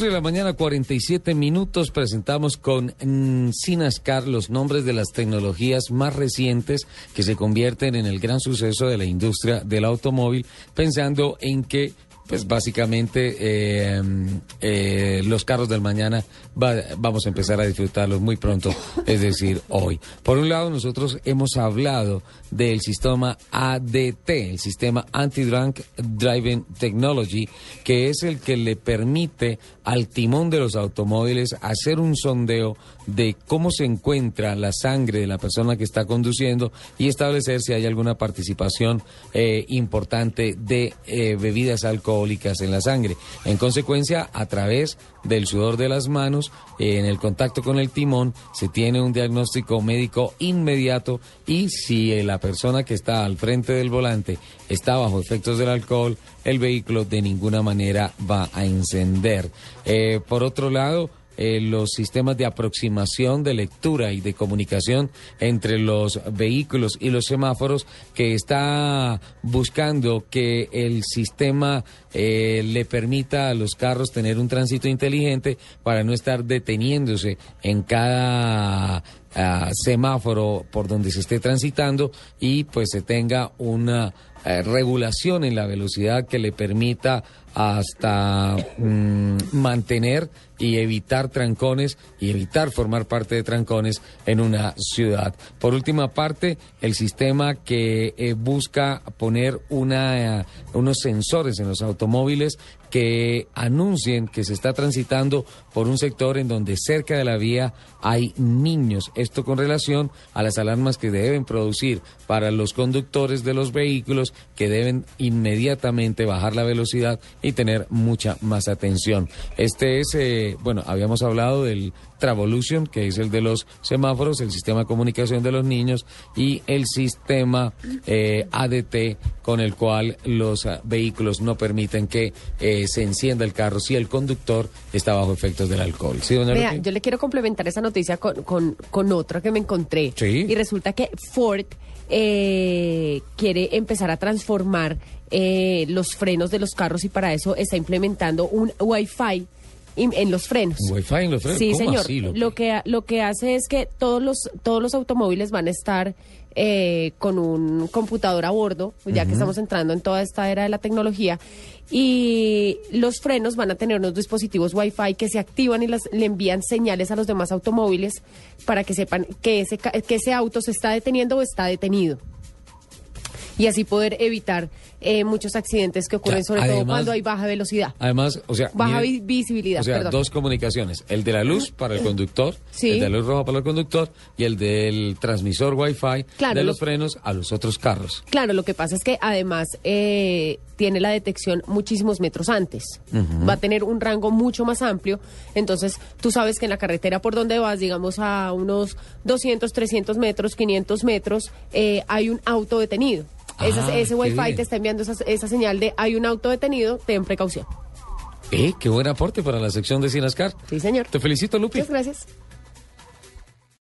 11 de la mañana, 47 minutos, presentamos con mm, Sinascar los nombres de las tecnologías más recientes que se convierten en el gran suceso de la industria del automóvil, pensando en que pues básicamente eh, eh, los carros del mañana vamos a empezar a disfrutarlos muy pronto, es decir, hoy. Por un lado, nosotros hemos hablado del sistema ADT, el sistema Anti-Drunk Driving Technology, que es el que le permite al timón de los automóviles hacer un sondeo de cómo se encuentra la sangre de la persona que está conduciendo y establecer si hay alguna participación eh, importante de bebidas alcohólicas en la sangre. En consecuencia, a través del sudor de las manos, en el contacto con el timón, se tiene un diagnóstico médico inmediato y si la persona que está al frente del volante está bajo efectos del alcohol, el vehículo de ninguna manera va a encender. Eh, por otro lado, eh, los sistemas de aproximación, de lectura y de comunicación entre los vehículos y los semáforos que está buscando que el sistema eh, le permita a los carros tener un tránsito inteligente para no estar deteniéndose en cada semáforo por donde se esté transitando y pues se tenga una eh, regulación en la velocidad que le permita hasta mm, mantener y evitar trancones y evitar formar parte de trancones en una ciudad. Por última parte, el sistema que eh, busca poner una, unos sensores en los automóviles que anuncien que se está transitando por un sector en donde cerca de la vía hay niños. Esto con relación a las alarmas que deben producir para los conductores de los vehículos que deben inmediatamente bajar la velocidad y tener mucha más atención. Este es, eh, bueno, habíamos hablado del Travolution, que es el de los semáforos, el sistema de comunicación de los niños y el sistema eh, ADT con el cual los ah, vehículos no permiten que eh, se encienda el carro si el conductor está bajo efectos del alcohol. ¿Sí, doña yo le quiero complementar esa noticia con, con, con otra que me encontré. Y resulta que Ford eh, quiere empezar a transformar los frenos de los carros y para eso está implementando un Wi-Fi en los frenos. Wi-Fi en los frenos. Sí, señor. lo que lo que hace es que todos los todos los automóviles van a estar eh, con un computador a bordo, ya que estamos entrando en toda esta era de la tecnología, y los frenos van a tener unos dispositivos Wi-Fi que se activan y las, le envían señales a los demás automóviles para que sepan que ese, que ese auto se está deteniendo o está detenido y así poder evitar eh, muchos accidentes que ocurren, sobre todo cuando hay baja velocidad. Además, o sea, baja visibilidad. O sea, dos comunicaciones: el de la luz para el conductor, el de la luz roja para el conductor y el del transmisor Wi-Fi de los, frenos a los otros carros. Claro, lo que pasa es que además eh, tiene la detección muchísimos metros antes. Va a tener un rango mucho más amplio. Entonces, tú sabes que en la carretera por donde vas, digamos a unos 200, 300 metros, 500 metros, eh, hay un auto detenido. Ah, ese wifi te está enviando esa, esa señal de hay un auto detenido, ten precaución. Eh, qué buen aporte para la sección de Sinascar. Sí, señor. Te felicito, Lupi. Muchas gracias.